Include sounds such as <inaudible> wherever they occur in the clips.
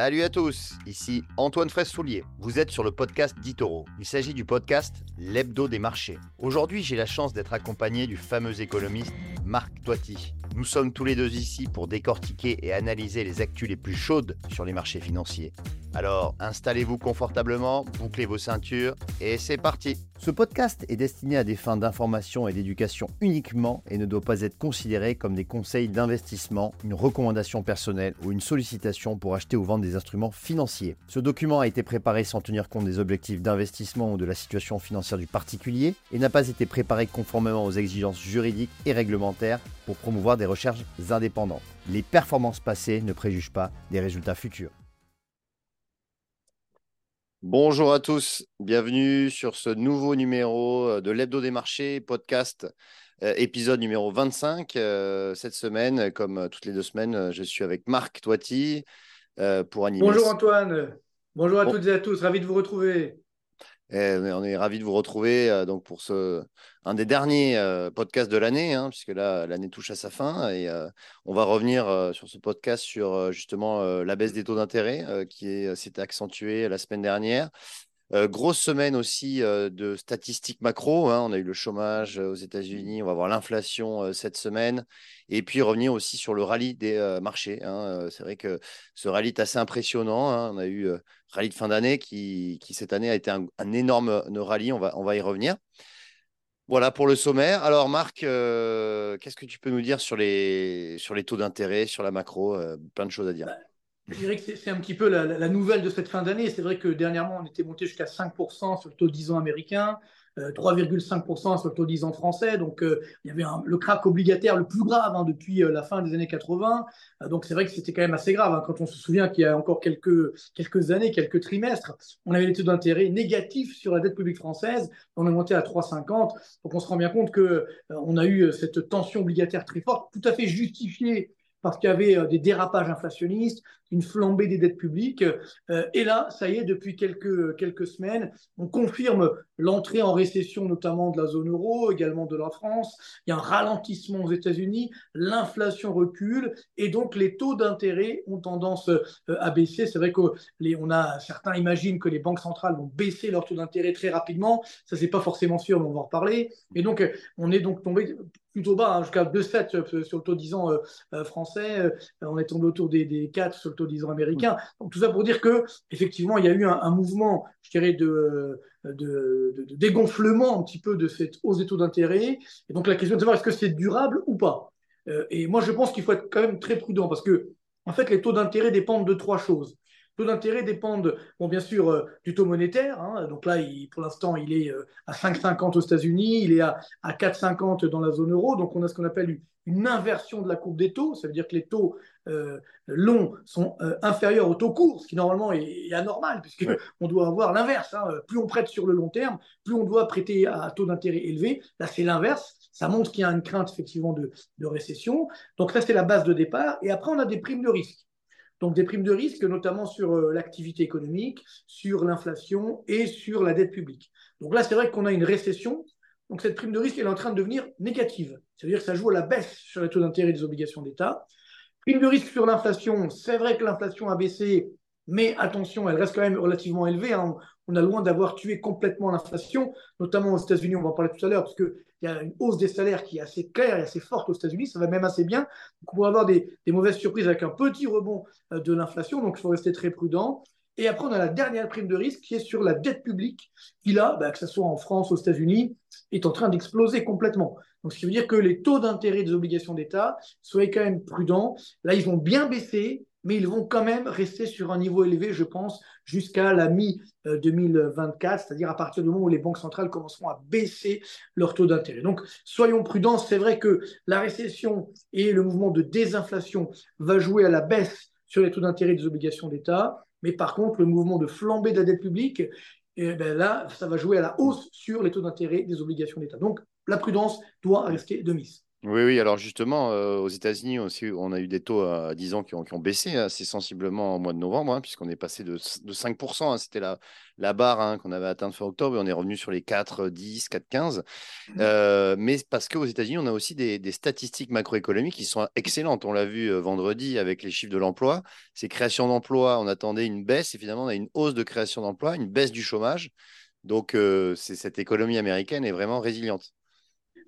Salut à tous, ici Antoine Fraisse-Soulier. Vous êtes sur le podcast d'Itoro. Il s'agit du podcast L'Hebdo des marchés. Aujourd'hui, j'ai la chance d'être accompagné du fameux économiste Marc Toiti. Nous sommes tous les deux ici pour décortiquer et analyser les actus les plus chaudes sur les marchés financiers. Alors, installez-vous confortablement, bouclez vos ceintures et c'est parti. Ce podcast est destiné à des fins d'information et d'éducation uniquement et ne doit pas être considéré comme des conseils d'investissement, une recommandation personnelle ou une sollicitation pour acheter ou vendre des instruments financiers. Ce document a été préparé sans tenir compte des objectifs d'investissement ou de la situation financière du particulier et n'a pas été préparé conformément aux exigences juridiques et réglementaires pour promouvoir des recherches indépendantes. Les performances passées ne préjugent pas des résultats futurs. Bonjour à tous, bienvenue sur ce nouveau numéro euh, de l'Hebdo des marchés, podcast, euh, épisode numéro 25. Euh, cette semaine, comme toutes les deux semaines, je suis avec Marc Toiti pour animer. Bonjour Antoine, bonjour à toutes et à tous, ravi de vous retrouver. On est ravi de vous retrouver euh, donc pour ce un des derniers euh, podcasts de l'année, hein, puisque là l'année touche à sa fin et euh, on va revenir sur ce podcast sur justement la baisse des taux d'intérêt qui s'est accentuée la semaine dernière. Grosse semaine aussi de statistiques macro. Hein. On a eu le chômage aux États-Unis, on va voir l'inflation cette semaine. Et puis revenir aussi sur le rallye des marchés. Hein. C'est vrai que ce rallye est assez impressionnant. On a eu rallye de fin d'année qui, qui, cette année a été un, énorme rallye. On va, on va y revenir. Voilà pour le sommaire. Alors Marc, euh, qu'est-ce que tu peux nous dire sur les, sur les taux d'intérêt, sur la macro euh, Plein de choses à dire. Je dirais que c'est un petit peu la, nouvelle de cette fin d'année. C'est vrai que dernièrement, on était monté jusqu'à 5% sur le taux de 10 ans américain. 3,5% euh, sur le taux 10 ans français. Donc, euh, il y avait le crack obligataire le plus grave hein, depuis euh, la fin des années 80. donc, c'est vrai que c'était quand même assez grave. Hein, quand on se souvient qu'il y a encore quelques, années, quelques trimestres, on avait les taux d'intérêt négatifs sur la dette publique française. On est monté à 3,50. Donc, on se rend bien compte qu'on a eu cette tension obligataire très forte, tout à fait justifiée parce qu'il y avait des dérapages inflationnistes, une flambée des dettes publiques. Euh, et là, ça y est, depuis quelques, quelques semaines, on confirme l'entrée en récession, notamment de la zone euro, également de la France. Il y a un ralentissement aux États-Unis, l'inflation recule et donc les taux d'intérêt ont tendance euh, à baisser. C'est vrai que a, certains imaginent que les banques centrales vont baisser leurs taux d'intérêt très rapidement. Ça, c'est pas forcément sûr, mais on va en reparler. Et donc, on est donc tombé plutôt bas, hein, jusqu'à 2,7 sur le taux 10 ans euh, français. on est tombé autour des, des 4 sur le taux 10 ans américain. Donc, tout ça pour dire que effectivement, il y a eu un, mouvement, je dirais, de, de, dégonflement un petit peu de cette hausse des taux d'intérêt. Et donc, la question de savoir est-ce que c'est durable ou pas. Euh, et moi, je pense qu'il faut être quand même très prudent parce que, en fait, les taux d'intérêt dépendent de trois choses taux d'intérêt dépendent, bon, bien sûr, euh, du taux monétaire. Hein. donc là, pour l'instant, il est euh, à 5,50 aux États-Unis, il est à, à 4,50 dans la zone euro. Donc on a ce qu'on appelle une, inversion de la courbe des taux. Ça veut dire que les taux euh, longs sont inférieurs aux taux courts, ce qui normalement est, anormal, puisqu'on on doit avoir l'inverse. Hein. Plus on prête sur le long terme, plus on doit prêter à taux d'intérêt élevé. Là, c'est l'inverse. Ça montre qu'il y a une crainte effectivement de, de récession. Donc là, c'est la base de départ. Et après, on a des primes de risque. Donc des primes de risque, notamment sur euh, l'activité économique, sur l'inflation et sur la dette publique. Donc là, c'est vrai qu'on a une récession. Donc cette prime de risque, elle est en train de devenir négative. C'est-à-dire que ça joue à la baisse sur les taux d'intérêt des obligations d'État. Prime de risque sur l'inflation, c'est vrai que l'inflation a baissé, mais attention, elle reste quand même relativement élevée. Hein. On a loin d'avoir tué complètement l'inflation, notamment aux États-Unis, on va en parler tout à l'heure, parce que il y a une hausse des salaires qui est assez claire et assez forte aux États-Unis, ça va même assez bien. Donc on pourrait avoir des, mauvaises surprises avec un petit rebond euh, de l'inflation, donc il faut rester très prudent. Et après, on a la dernière prime de risque qui est sur la dette publique, qui là, bah, que ce soit en France, aux États-Unis, est en train d'exploser complètement. Donc, ce qui veut dire que les taux d'intérêt des obligations d'État, soyez quand même prudents. Là, ils vont bien baisser, mais ils vont quand même rester sur un niveau élevé, je pense, jusqu'à la mi-2024, c'est-à-dire à partir du moment où les banques centrales commenceront à baisser leur taux d'intérêt. Donc, soyons prudents. C'est vrai que la récession et le mouvement de désinflation va jouer à la baisse sur les taux d'intérêt des obligations d'État, mais par contre, le mouvement de flambée de la dette publique, eh ben là, ça va jouer à la hausse sur les taux d'intérêt des obligations d'État. Donc, la prudence doit rester de mise. Oui, oui, alors justement, euh, aux États-Unis aussi, on a eu des taux à 10 ans qui ont, qui ont baissé assez sensiblement au mois de novembre, hein, puisqu'on est passé de, de 5%, hein, c'était la, la barre hein, qu'on avait atteinte fin octobre, et on est revenu sur les 4, 10, 4, 15. mais parce qu'aux États-Unis, on a aussi des, des, statistiques macroéconomiques qui sont excellentes. On l'a vu vendredi avec les chiffres de l'emploi. Ces créations d'emplois, on attendait une baisse, et finalement, on a une hausse de création d'emplois, une baisse du chômage. Donc, euh, cette économie américaine est vraiment résiliente.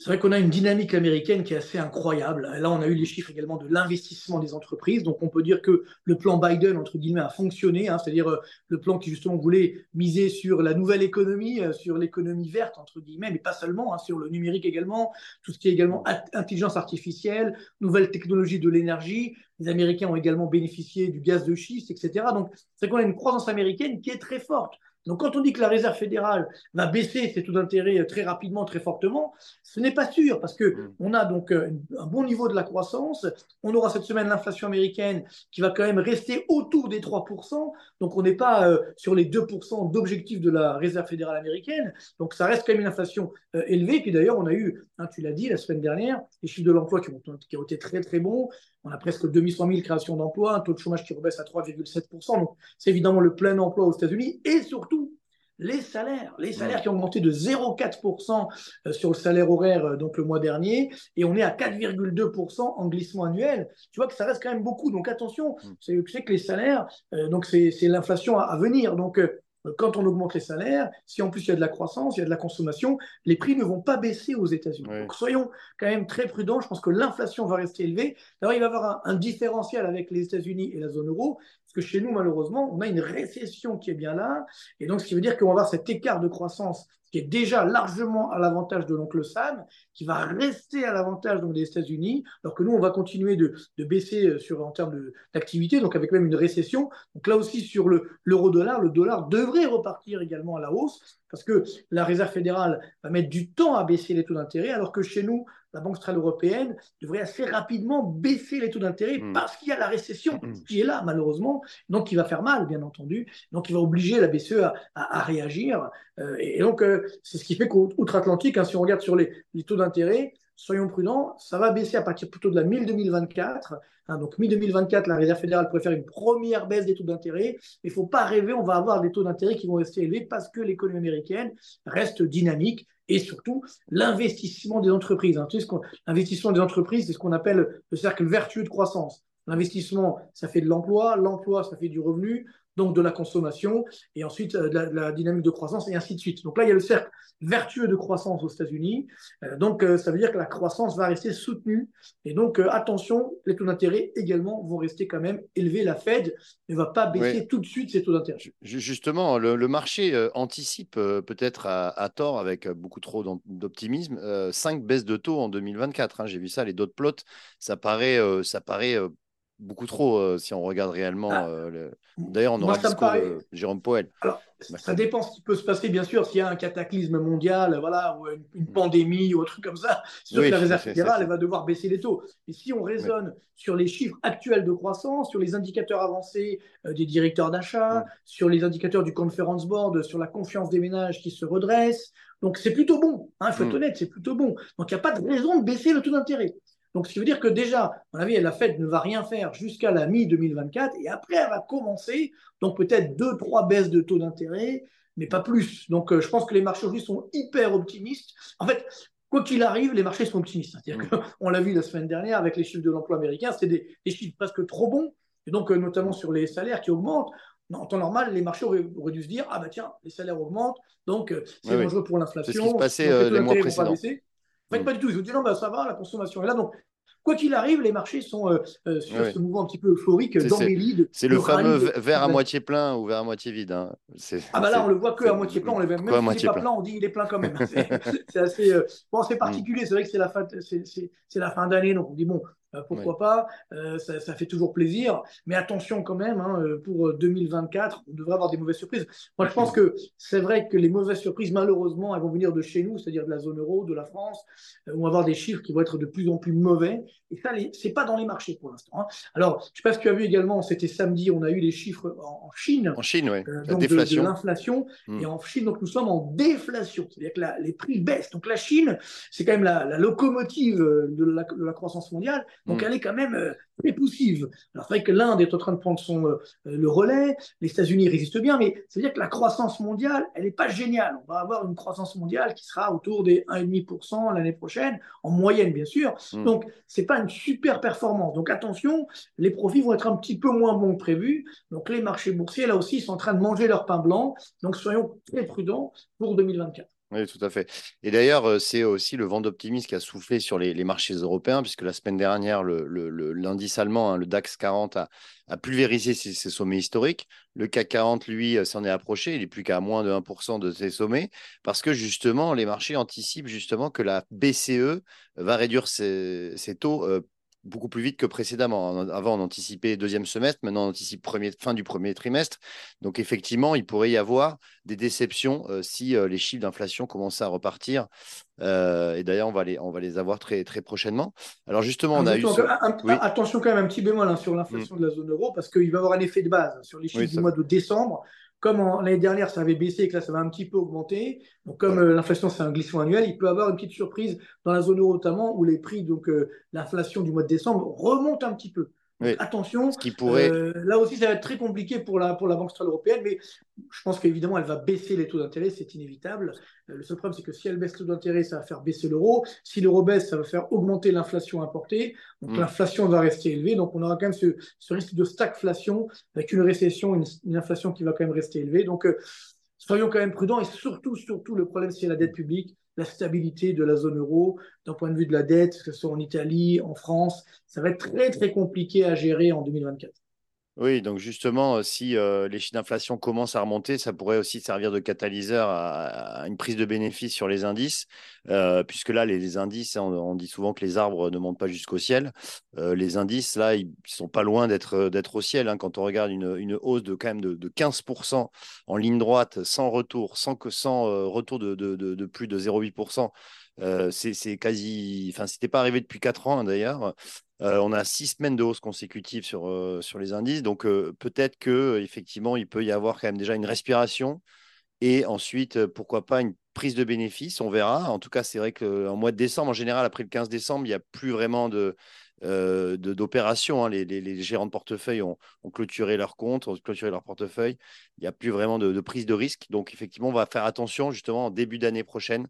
C'est vrai qu'on a une dynamique américaine qui est assez incroyable. Là, on a eu les chiffres également de l'investissement des entreprises. Donc, on peut dire que le plan Biden, entre guillemets, a fonctionné. Hein. C'est-à-dire euh, le plan qui, justement, voulait miser sur la nouvelle économie, euh, sur l'économie verte, entre guillemets, mais pas seulement, hein, sur le numérique également, tout ce qui est également intelligence artificielle, nouvelles technologies de l'énergie. Les Américains ont également bénéficié du gaz de schiste, etc. Donc, c'est qu'on a une croissance américaine qui est très forte. Donc quand on dit que la Réserve fédérale va baisser ses taux d'intérêt très rapidement, très fortement, ce n'est pas sûr parce que mm. a donc euh, un bon niveau de la croissance. On aura cette semaine l'inflation américaine qui va quand même rester autour des 3%. Donc on n'est pas euh, sur les 2% d'objectif de la Réserve fédérale américaine. Donc ça reste quand même une inflation euh, élevée. Puis d'ailleurs, on a eu, hein, tu l'as dit la semaine dernière, les chiffres de l'emploi qui, qui ont été très très bons. On a presque 2100 000 créations d'emplois, un taux de chômage qui rebaisse à 3,7%. Donc, c'est évidemment le plein emploi aux États-Unis et surtout les salaires. Les salaires qui ont augmenté de 0,4% euh, sur le salaire horaire euh, donc le mois dernier et on est à 4,2% en glissement annuel. Tu vois que ça reste quand même beaucoup. Donc, attention, mm. c'est que les salaires, euh, donc c'est l'inflation à, venir. Donc, quand on augmente les salaires, si en plus il y a de la croissance, il y a de la consommation, les prix ne vont pas baisser aux États-Unis. Donc soyons quand même très prudents. Je pense que l'inflation va rester élevée. D'ailleurs, il va y avoir un, différentiel avec les États-Unis et la zone euro, parce que chez nous, malheureusement, on a une récession qui est bien là. Et donc, ce qui veut dire qu'on va avoir cet écart de croissance qui est déjà largement à l'avantage de l'oncle Sam, qui va rester à l'avantage des États-Unis, alors que nous, on va continuer de, baisser euh, en termes d'activité, donc avec même une récession. Donc là aussi, sur l'euro-dollar, le dollar devrait repartir également à la hausse, parce que la Réserve fédérale va mettre du temps à baisser les taux d'intérêt, alors que chez nous, la Banque centrale européenne devrait assez rapidement baisser les taux d'intérêt hmm. parce qu'il y a la récession hmm. qui est là, malheureusement, donc qui va faire mal, bien entendu, donc il va obliger la BCE à, réagir. Euh, et, donc, euh, c'est ce qui fait qu'outre-Atlantique, hein, si on regarde sur les, les taux d'intérêt, soyons prudents, ça va baisser à partir plutôt de la mi-2024. Hein, donc mi-2024, la Réserve fédérale préfère une première baisse des taux d'intérêt. Il ne faut pas rêver, on va avoir des taux d'intérêt qui vont rester élevés parce que l'économie américaine reste dynamique et surtout l'investissement des entreprises. Hein. L'investissement des entreprises, c'est ce qu'on appelle le cercle vertueux de croissance. L'investissement, ça fait de l'emploi, l'emploi, ça fait du revenu, donc de la consommation, et ensuite euh, de la, dynamique de croissance, et ainsi de suite. Donc là, il y a le cercle vertueux de croissance aux États-Unis. Euh, donc euh, ça veut dire que la croissance va rester soutenue. Et donc attention, les taux d'intérêt également vont rester quand même élevés. La Fed ne va pas baisser tout de suite ses taux d'intérêt. Justement, le, marché anticipe peut-être à, tort, avec beaucoup trop d'optimisme, cinq baisses de taux en 2024. Hein. J'ai vu ça, les dot plots, ça paraît, ça paraît beaucoup trop euh, si on regarde réellement. Ah. Euh, d'ailleurs, on aura disco, euh, Jérôme Poel. Alors, ça dépend ce qui peut se passer, bien sûr, s'il y a un cataclysme mondial, voilà, ou une, mm. pandémie ou un truc comme ça, <laughs> sûr que la réserve fédérale va devoir baisser les taux. Et si on raisonne sur les chiffres actuels de croissance, sur les indicateurs avancés des directeurs d'achat, mm. sur les indicateurs du conference board, sur la confiance des ménages qui se redresse, donc c'est plutôt bon, il hein, faut être mm. honnête, c'est plutôt bon. Donc il n'y a pas de raison de baisser le taux d'intérêt. Donc, ce qui veut dire que déjà, à mon avis, la Fed ne va rien faire jusqu'à la mi-2024 et après, elle va commencer, donc peut-être deux, trois baisses de taux d'intérêt, mais pas plus. Donc, euh, je pense que les marchés aujourd'hui sont hyper optimistes. En fait, quoi qu'il arrive, les marchés sont optimistes. C'est-à-dire mm. qu'on l'a vu la semaine dernière avec les chiffres de l'emploi américain, c'était des, chiffres presque trop bons, et donc euh, notamment sur les salaires qui augmentent. En temps normal, les marchés auraient, dû se dire ah bah tiens, les salaires augmentent, donc euh, c'est dangereux pour l'inflation. C'est ce qui se passait les mois précédents. En fait, pas du tout. Ils ont dit non, bah, ça va, la consommation est là. Donc, quoi qu'il arrive, les marchés sont euh, euh, sur ce mouvement un petit peu euphorique d'embellie. C'est le fameux verre à moitié plein ou verre à moitié vide. Hein. Ah bah là, on le voit que à moitié plein. On même même si n'est pas plein, on dit il est plein quand même. <laughs> c'est assez euh, bon, c'est particulier. C'est vrai que c'est la fin, c'est la fin d'année, donc on dit bon, pourquoi pas ça, ça, fait toujours plaisir. Mais attention quand même, hein, pour 2024, on devrait avoir des mauvaises surprises. Moi, je pense que c'est vrai que les mauvaises surprises, malheureusement, elles vont venir de chez nous, c'est-à-dire de la zone euro, de la France. on va avoir des chiffres qui vont être de plus en plus mauvais. Et ça, c'est pas dans les marchés pour l'instant. Hein. Alors, je ne sais pas si tu as vu également, c'était samedi, on a eu les chiffres en, Chine. En Chine, oui. la déflation. De, l'inflation. Hmm. Et en Chine, donc nous sommes en déflation. C'est-à-dire que les prix baissent. Donc la Chine, c'est quand même la, locomotive de la, croissance mondiale. Donc hmm. elle est quand même euh, très poussive. Alors c'est vrai que l'Inde est en train de prendre son, euh, le relais. Les États-Unis résistent bien, mais c'est à dire que la croissance mondiale, elle n'est pas géniale. On va avoir une croissance mondiale qui sera autour des 1,5% l'année prochaine, en moyenne bien sûr. Hmm. Donc c'est pas une super performance. Donc attention, les profits vont être un petit peu moins bons que prévu. Donc les marchés boursiers, là aussi, sont en train de manger leur pain blanc. Donc soyons très prudents pour 2024. Oui, tout à fait. Et d'ailleurs, euh, c'est aussi le vent d'optimisme qui a soufflé sur les, marchés européens, puisque la semaine dernière, l'indice le, allemand, hein, le DAX 40, a, pulvérisé ses, sommets historiques. Le CAC 40, lui, euh, s'en est approché. Il n'est plus qu'à moins de 1% de ses sommets, parce que justement, les marchés anticipent justement que la BCE va réduire ses, taux euh, beaucoup plus vite que précédemment. Avant, on anticipait deuxième semestre, maintenant, on anticipe premier, fin du premier trimestre. Donc, effectivement, il pourrait y avoir des déceptions euh, si euh, les chiffres d'inflation commençaient à repartir. Euh, et d'ailleurs, on, va les, on va les avoir très, très prochainement. Alors, justement, on a eu. Attention, quand même, un petit bémol hein, sur l'inflation mm. de la zone euro, parce qu'il va y avoir un effet de base sur les chiffres du mois de décembre. Comme l'année dernière, ça avait baissé et que là, ça va un petit peu augmenter. Donc, comme euh, l'inflation, c'est un glissement annuel, il peut y avoir une petite surprise dans la zone euro notamment, où les prix, donc euh, l'inflation du mois de décembre, remonte un petit peu. Attention, qui pourrait... Euh, là aussi, ça va être très compliqué pour la, pour la Banque centrale européenne, mais je pense qu'évidemment, elle va baisser les taux d'intérêt, c'est inévitable. Euh, le seul problème, c'est que si elle baisse les taux d'intérêt, ça va faire baisser l'euro. Si l'euro baisse, ça va faire augmenter l'inflation importée. Donc mm. l'inflation va rester élevée. Donc on aura quand même ce, ce risque de stagflation avec une récession, une, inflation qui va quand même rester élevée. Donc euh, soyons quand même prudents et surtout, surtout, le problème, c'est la dette publique la stabilité de la zone euro d'un point de vue de la dette, que ce soit en Italie, en France. Ça va être très, très compliqué à gérer en 2024. Oui, donc justement, euh, si euh, les chiffres d'inflation commencent à remonter, ça pourrait aussi servir de catalyseur à, une prise de bénéfices sur les indices, euh, puisque là, les, indices, hein, on, dit souvent que les arbres ne montent pas jusqu'au ciel. les indices, là, ils, sont pas loin d'être au ciel. Hein. quand on regarde une, hausse de quand même de, 15% en ligne droite, sans retour, sans, que, sans retour de, de, plus de 0,8%. C'est quasi, enfin, c'était pas arrivé depuis 4 ans hein, d'ailleurs. Euh, on a six semaines de hausse consécutive sur, euh, sur les indices. Donc, euh, peut-être que effectivement, il peut y avoir quand même déjà une respiration et ensuite, pourquoi pas une prise de bénéfice. On verra. En tout cas, c'est vrai qu'en mois de décembre, en général, après le 15 décembre, il n'y a plus vraiment de. d'opérations. Hein. Les, gérants de portefeuille ont, clôturé leurs comptes, ont clôturé leur portefeuille. Il n'y a plus vraiment de, prise de risque. Donc, effectivement, on va faire attention justement en début d'année prochaine,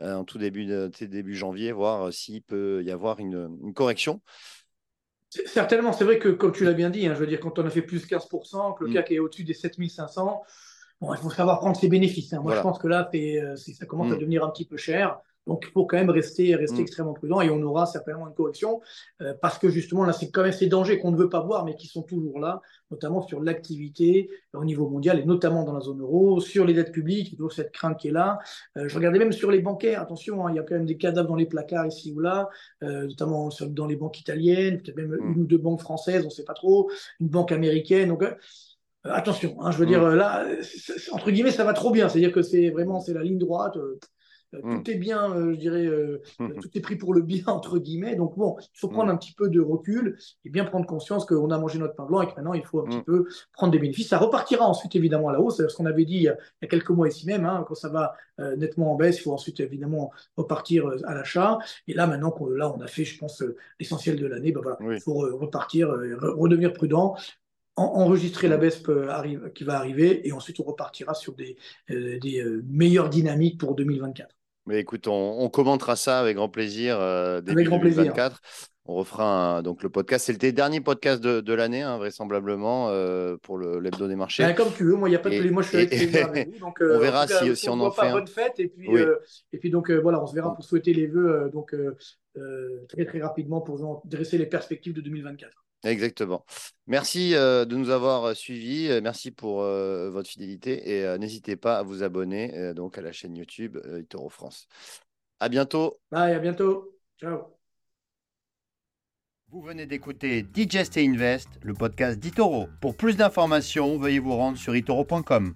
en tout début, de, début janvier, voir s'il peut y avoir une correction. Certainement, c'est vrai que, comme tu l'as bien dit, hein, je veux dire, quand on a fait plus 15%, que le mm. CAC est au-dessus des 7500, bon, il faut savoir prendre ses bénéfices. Hein. Moi, je pense que là, euh, ça commence à mm. devenir un petit peu cher. Donc, il faut quand même rester, rester mm. extrêmement prudent et on aura certainement une correction euh, parce que justement, là, c'est quand même ces dangers qu'on ne veut pas voir mais qui sont toujours là, notamment sur l'activité au niveau mondial et notamment dans la zone euro, sur les dettes publiques, il y a toujours cette crainte qui est là. Euh, je regardais même sur les bancaires, attention, hein, il y a quand même des cadavres dans les placards ici ou là, euh, notamment dans les banques italiennes, peut-être même mm. une ou deux banques françaises, on ne sait pas trop, une banque américaine. Donc, attention, hein, je veux mm. dire, là, entre guillemets, ça va trop bien. C'est-à-dire que c'est vraiment c'est la ligne droite. Euh, hmm. tout est bien, euh, je dirais, euh, hmm. tout est pris pour le bien, <laughs> entre guillemets. Donc, bon, il faut prendre hmm. un petit peu de recul et bien prendre conscience qu'on a mangé notre pain blanc et que maintenant, il faut un petit peu prendre des bénéfices. Ça repartira ensuite, évidemment, à la hausse. C'est ce qu'on avait dit il y, a, quelques mois ici même. Hein, quand ça va nettement en baisse, il faut ensuite, évidemment, repartir à l'achat. Et là, maintenant qu'on là, on a fait, je pense, l'essentiel de l'année, ben voilà, il faut repartir, redevenir prudent, enregistrer la baisse qui va arriver et ensuite on repartira sur des, des meilleures dynamiques pour 2024. Mais écoute, on, commentera ça avec grand plaisir euh, début avec 2024. On refera donc le podcast. C'est le dernier podcast de, l'année, hein, vraisemblablement, euh, pour l'hebdo des marchés. Ben, comme tu veux, moi, il n'y a pas de Moi, je suis avec, vous, <laughs> donc, euh, on verra si, si, on, en fait. Bonne fête. Et puis, et puis donc, voilà, on se verra pour souhaiter les vœux donc, très, très rapidement pour dresser les perspectives de 2024. Exactement. Merci euh, de nous avoir euh, suivis. Euh, merci pour votre fidélité et n'hésitez pas à vous abonner donc à la chaîne YouTube Itoro France. À bientôt. Bye, à bientôt. Ciao. Vous venez d'écouter Digest et Invest, le podcast d'Itoro. Pour plus d'informations, veuillez vous rendre sur itoro.com.